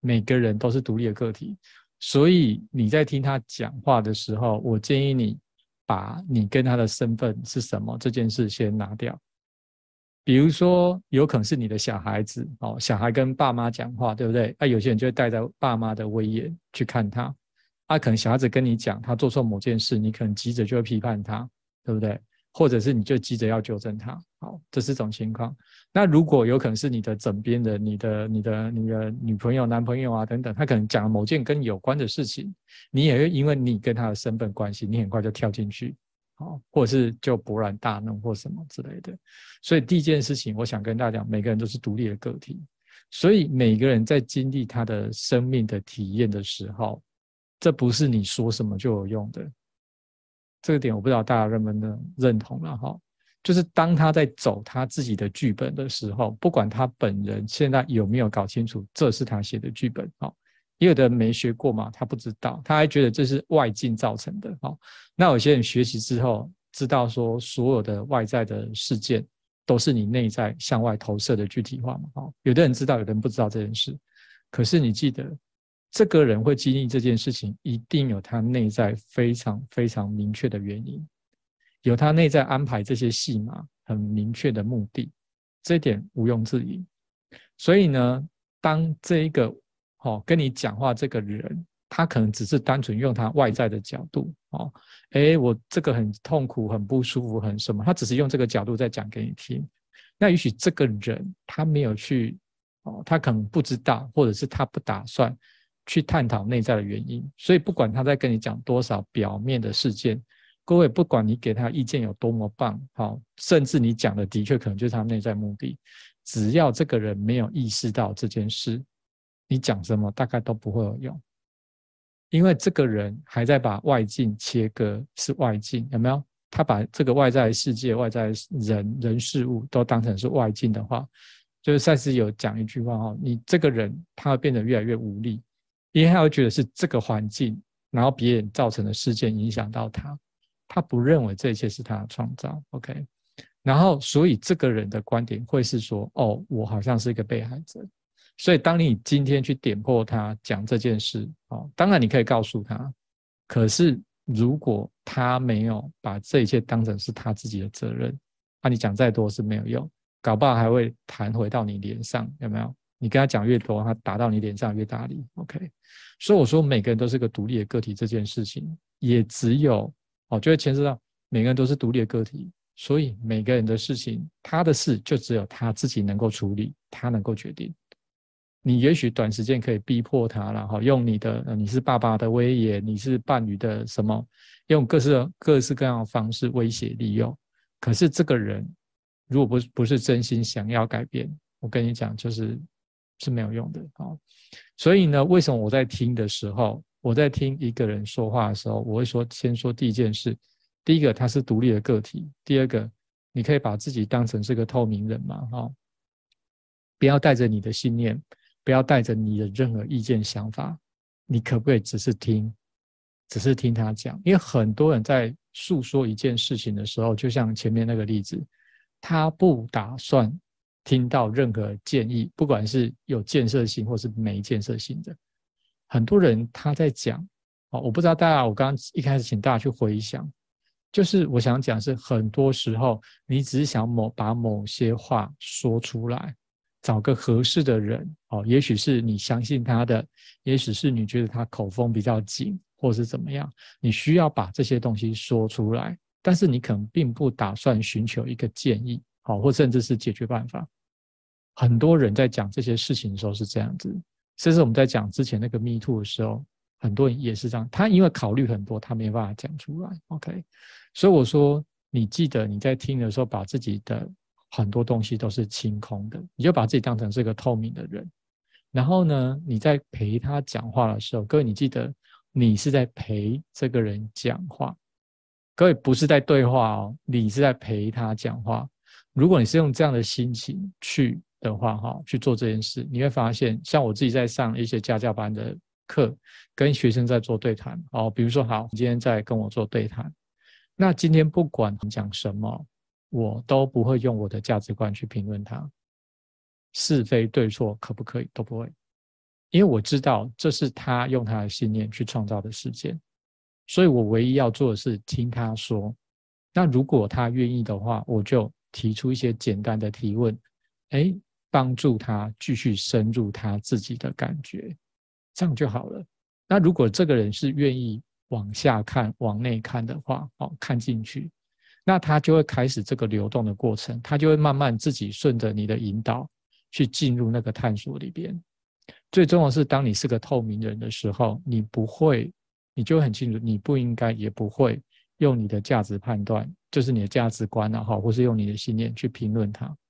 每个人都是独立的个体，所以你在听他讲话的时候，我建议你把你跟他的身份是什么这件事先拿掉。比如说，有可能是你的小孩子哦，小孩跟爸妈讲话，对不对？那有些人就会带着爸妈的威严去看他，啊，可能小孩子跟你讲他做错某件事，你可能急着就会批判他，对不对？或者是你就急着要纠正他，好，这是种情况。那如果有可能是你的枕边的、你的、你的、你的女朋友、男朋友啊等等，他可能讲了某件跟你有关的事情，你也会因为你跟他的身份关系，你很快就跳进去，好，或者是就勃然大怒或什么之类的。所以第一件事情，我想跟大家讲，每个人都是独立的个体，所以每个人在经历他的生命的体验的时候，这不是你说什么就有用的。这个点我不知道大家认不能认同了哈，就是当他在走他自己的剧本的时候，不管他本人现在有没有搞清楚这是他写的剧本，哈，也有的人没学过嘛，他不知道，他还觉得这是外境造成的，哈。那有些人学习之后知道说，所有的外在的事件都是你内在向外投射的具体化嘛，哈。有的人知道，有的人不知道这件事，可是你记得。这个人会经历这件事情，一定有他内在非常非常明确的原因，有他内在安排这些戏码很明确的目的，这一点毋庸置疑。所以呢，当这一个哦跟你讲话这个人，他可能只是单纯用他外在的角度哦，哎，我这个很痛苦、很不舒服、很什么，他只是用这个角度在讲给你听。那也许这个人他没有去哦，他可能不知道，或者是他不打算。去探讨内在的原因，所以不管他在跟你讲多少表面的事件，各位不管你给他意见有多么棒，好，甚至你讲的的确可能就是他内在目的，只要这个人没有意识到这件事，你讲什么大概都不会有用，因为这个人还在把外境切割是外境，有没有？他把这个外在世界、外在人人事物都当成是外境的话，就是赛斯有讲一句话哈，你这个人他会变得越来越无力。因为他会觉得是这个环境，然后别人造成的事件影响到他，他不认为这一切是他的创造。OK，然后所以这个人的观点会是说：哦，我好像是一个被害者。所以当你今天去点破他讲这件事，哦，当然你可以告诉他，可是如果他没有把这一切当成是他自己的责任，那你讲再多是没有用，搞不好还会弹回到你脸上，有没有？你跟他讲越多，他打到你脸上越大力。OK，所以我说每个人都是个独立的个体，这件事情也只有哦，就会牵涉到每个人都是独立的个体，所以每个人的事情，他的事就只有他自己能够处理，他能够决定。你也许短时间可以逼迫他然后用你的你是爸爸的威严，你是伴侣的什么，用各式各式各样的方式威胁利诱。可是这个人如果不不是真心想要改变，我跟你讲就是。是没有用的啊，所以呢，为什么我在听的时候，我在听一个人说话的时候，我会说，先说第一件事，第一个他是独立的个体，第二个你可以把自己当成是个透明人嘛，哈，不要带着你的信念，不要带着你的任何意见想法，你可不可以只是听，只是听他讲？因为很多人在诉说一件事情的时候，就像前面那个例子，他不打算。听到任何建议，不管是有建设性或是没建设性的，很多人他在讲哦，我不知道大家，我刚刚一开始请大家去回想，就是我想讲是很多时候你只是想某把某些话说出来，找个合适的人哦，也许是你相信他的，也许是你觉得他口风比较紧，或是怎么样，你需要把这些东西说出来，但是你可能并不打算寻求一个建议，好，或甚至是解决办法。很多人在讲这些事情的时候是这样子，甚至我们在讲之前那个 Me Too 的时候，很多人也是这样。他因为考虑很多，他没办法讲出来。OK，所以我说，你记得你在听的时候，把自己的很多东西都是清空的，你就把自己当成是个透明的人。然后呢，你在陪他讲话的时候，各位你记得，你是在陪这个人讲话，各位不是在对话哦，你是在陪他讲话。如果你是用这样的心情去。的话，哈，去做这件事，你会发现，像我自己在上一些家教班的课，跟学生在做对谈，哦，比如说，好，你今天在跟我做对谈，那今天不管讲什么，我都不会用我的价值观去评论他是非对错，可不可以都不会，因为我知道这是他用他的信念去创造的事件，所以我唯一要做的是听他说。那如果他愿意的话，我就提出一些简单的提问，哎，帮助他继续深入他自己的感觉，这样就好了。那如果这个人是愿意往下看、往内看的话，哦，看进去，那他就会开始这个流动的过程，他就会慢慢自己顺着你的引导去进入那个探索里边。最重要是，当你是个透明人的时候，你不会，你就很清楚，你不应该，也不会。用你的价值判断，就是你的价值观啊，哈，或是用你的信念去评论它，